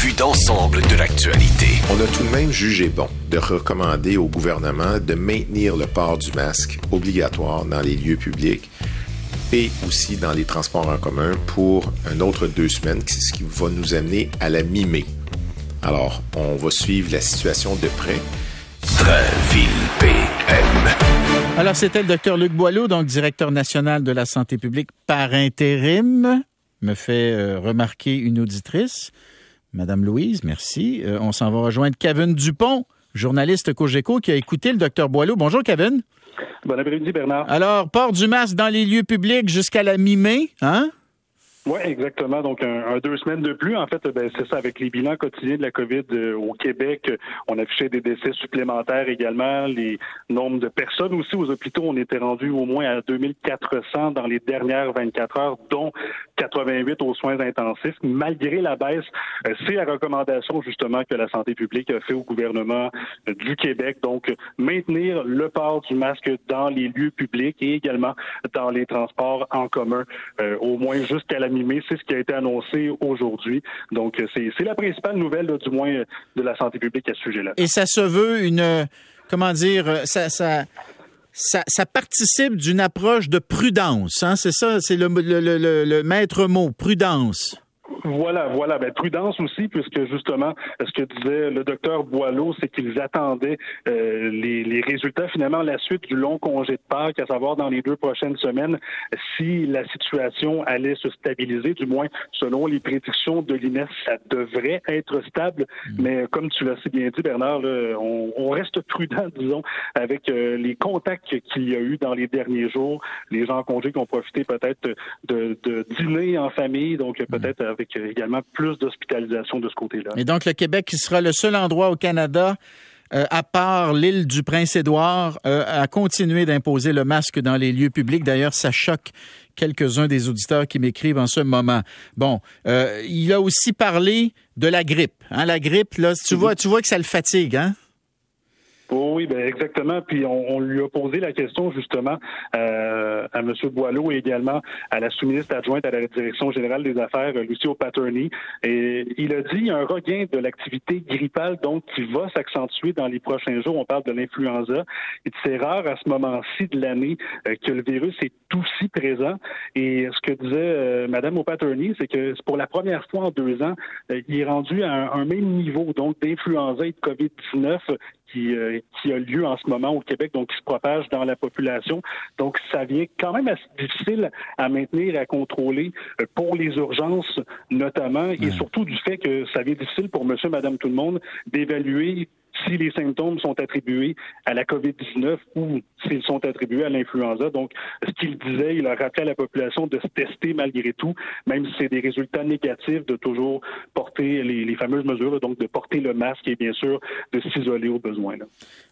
vue d'ensemble de l'actualité. On a tout de même jugé bon de recommander au gouvernement de maintenir le port du masque obligatoire dans les lieux publics et aussi dans les transports en commun pour un autre deux semaines, ce qui va nous amener à la mi-mai. Alors, on va suivre la situation de près. Ville PM. Alors, c'était le docteur Luc Boileau, donc directeur national de la santé publique par intérim, me fait euh, remarquer une auditrice. Madame Louise, merci. Euh, on s'en va rejoindre Kevin Dupont, journaliste Cogeco, qui a écouté le docteur Boileau. Bonjour, Kevin. Bon après-midi, Bernard. Alors, port du masque dans les lieux publics jusqu'à la mi-mai, hein? Oui, exactement. Donc, un, deux semaines de plus. En fait, ben, c'est ça. Avec les bilans quotidiens de la COVID euh, au Québec, on affichait des décès supplémentaires également. Les nombres de personnes aussi aux hôpitaux, on était rendu au moins à 2400 dans les dernières 24 heures, dont 88 aux soins intensifs. Malgré la baisse, euh, c'est la recommandation justement que la santé publique a fait au gouvernement euh, du Québec. Donc, maintenir le port du masque dans les lieux publics et également dans les transports en commun, au moins jusqu'à la c'est ce qui a été annoncé aujourd'hui. Donc, c'est la principale nouvelle, du moins, de la santé publique à ce sujet-là. Et ça se veut une, comment dire, ça, ça, ça, participe d'une approche de prudence. Hein? C'est ça, c'est le, le maître mot, prudence. Voilà, voilà. Ben, prudence aussi, puisque justement, ce que disait le docteur Boileau, c'est qu'ils attendaient euh, les, les, résultats, finalement, la suite du long congé de Pâques, à savoir dans les deux prochaines semaines, si la situation allait se stabiliser, du moins selon les prédictions de l'INES, ça devrait être stable. Mm. Mais comme tu l'as si bien dit, Bernard, on, on, reste prudent, disons, avec euh, les contacts qu'il y a eu dans les derniers jours, les gens en congé qui ont profité peut-être de, de dîner en famille, donc peut-être avec également plus d'hospitalisation de ce côté-là. Et donc, le Québec qui sera le seul endroit au Canada euh, à part l'île du Prince-Édouard, euh, à continuer d'imposer le masque dans les lieux publics. D'ailleurs, ça choque quelques-uns des auditeurs qui m'écrivent en ce moment. Bon, euh, il a aussi parlé de la grippe. Hein, la grippe, là, tu vois, tu vois que ça le fatigue, hein? Oui, ben exactement. Puis on, lui a posé la question justement euh, à M. Boileau et également à la sous-ministre adjointe à la Direction générale des affaires, Lucio Paterny. Et il a dit il y a un regain de l'activité grippale donc qui va s'accentuer dans les prochains jours. On parle de l'influenza. C'est rare à ce moment-ci de l'année euh, que le virus est aussi présent. Et ce que disait euh, Mme O'Patterney, c'est que pour la première fois en deux ans, euh, il est rendu à un, un même niveau donc d'influenza et de COVID-19 qui, euh, qui a lieu en ce moment au Québec, donc qui se propage dans la population. Donc, ça vient quand même assez difficile à maintenir, à contrôler euh, pour les urgences notamment, et surtout du fait que ça vient difficile pour monsieur, madame, tout le monde d'évaluer si les symptômes sont attribués à la COVID-19 ou s'ils sont attribués à l'influenza. Donc, ce qu'il disait, il a rappelé à la population de se tester malgré tout, même si c'est des résultats négatifs, de toujours porter les, fameuses mesures, donc de porter le masque et bien sûr de s'isoler au besoin.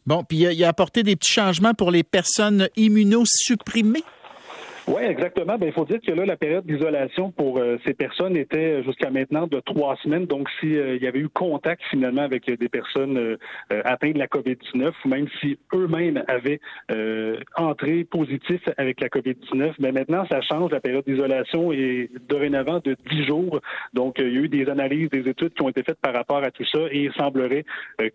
Bon, puis il a apporté des petits changements pour les personnes immunosupprimées. Oui, exactement. Ben, il faut dire que là, la période d'isolation pour euh, ces personnes était jusqu'à maintenant de trois semaines. Donc, s'il euh, y avait eu contact finalement avec des personnes euh, atteintes de la COVID-19, ou même si eux-mêmes avaient entré positif avec la COVID-19, mais ben, maintenant, ça change. La période d'isolation est dorénavant de dix jours. Donc, il y a eu des analyses, des études qui ont été faites par rapport à tout ça, et il semblerait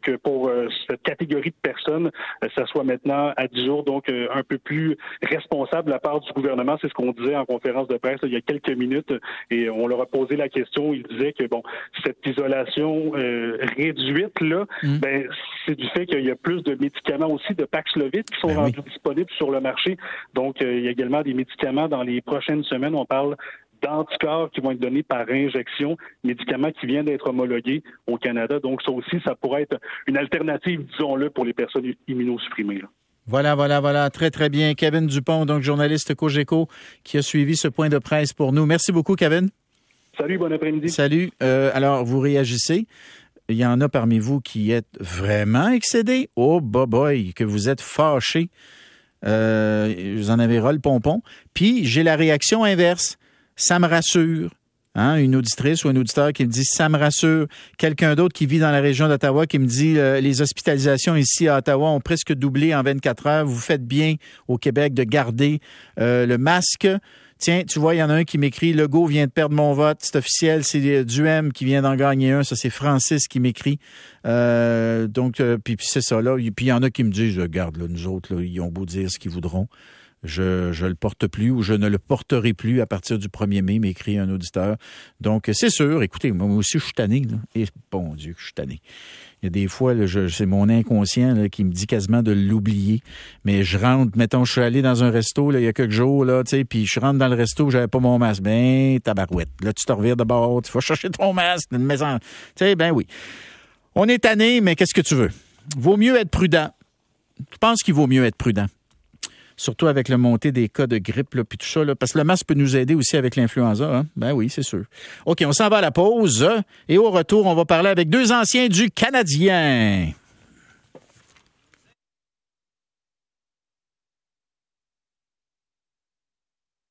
que pour cette catégorie de personnes, ça soit maintenant à dix jours, donc un peu plus responsable de la part du gouvernement c'est ce qu'on disait en conférence de presse il y a quelques minutes et on leur a posé la question. Ils disaient que bon, cette isolation euh, réduite là, mm. ben c'est du fait qu'il y a plus de médicaments aussi de Paxlovid qui sont ben rendus disponibles sur le marché. Donc euh, il y a également des médicaments dans les prochaines semaines. On parle d'anticorps qui vont être donnés par injection, médicaments qui viennent d'être homologués au Canada. Donc ça aussi, ça pourrait être une alternative, disons-le, pour les personnes immunosupprimées. Voilà, voilà, voilà. Très, très bien. Kevin Dupont, donc journaliste Cogeco, qui a suivi ce point de presse pour nous. Merci beaucoup, Kevin. Salut, bon après-midi. Salut. Euh, alors, vous réagissez. Il y en a parmi vous qui êtes vraiment excédés. Oh, boy, boy, que vous êtes fâchés. Euh, vous en avez ras le pompon. Puis, j'ai la réaction inverse. Ça me rassure. Hein, une auditrice ou un auditeur qui me dit ça me rassure. Quelqu'un d'autre qui vit dans la région d'Ottawa qui me dit euh, les hospitalisations ici à Ottawa ont presque doublé en 24 heures. Vous faites bien au Québec de garder euh, le masque. Tiens, tu vois, il y en a un qui m'écrit Legault vient de perdre mon vote, c'est officiel, c'est euh, Duhem qui vient d'en gagner un, ça c'est Francis qui m'écrit. Donc, puis, c'est ça là. Puis il y en a qui me disent, regarde, là, nous autres, là, ils ont beau dire ce qu'ils voudront. Je le porte plus ou je ne le porterai plus à partir du 1er mai, m'écrit un auditeur. Donc, c'est sûr, écoutez, moi aussi, je suis tanné. Là. Et bon Dieu, je suis tanné. Il y a des fois, c'est mon inconscient qui me dit quasiment de l'oublier. Mais je rentre, mettons, je suis allé dans un resto là, il y a quelques jours, là, puis je rentre dans le resto, j'avais pas mon masque. Ben, tabarouette. Là, tu te revires de bord, tu vas chercher ton masque, une maison. Tu sais, ben oui. On est tanné, mais qu'est-ce que tu veux? Vaut mieux être prudent. Je pense qu'il vaut mieux être prudent surtout avec le montée des cas de grippe, là, puis tout ça, là, parce que le masque peut nous aider aussi avec l'influenza. Hein? Ben oui, c'est sûr. OK, on s'en va à la pause. Et au retour, on va parler avec deux anciens du Canadien.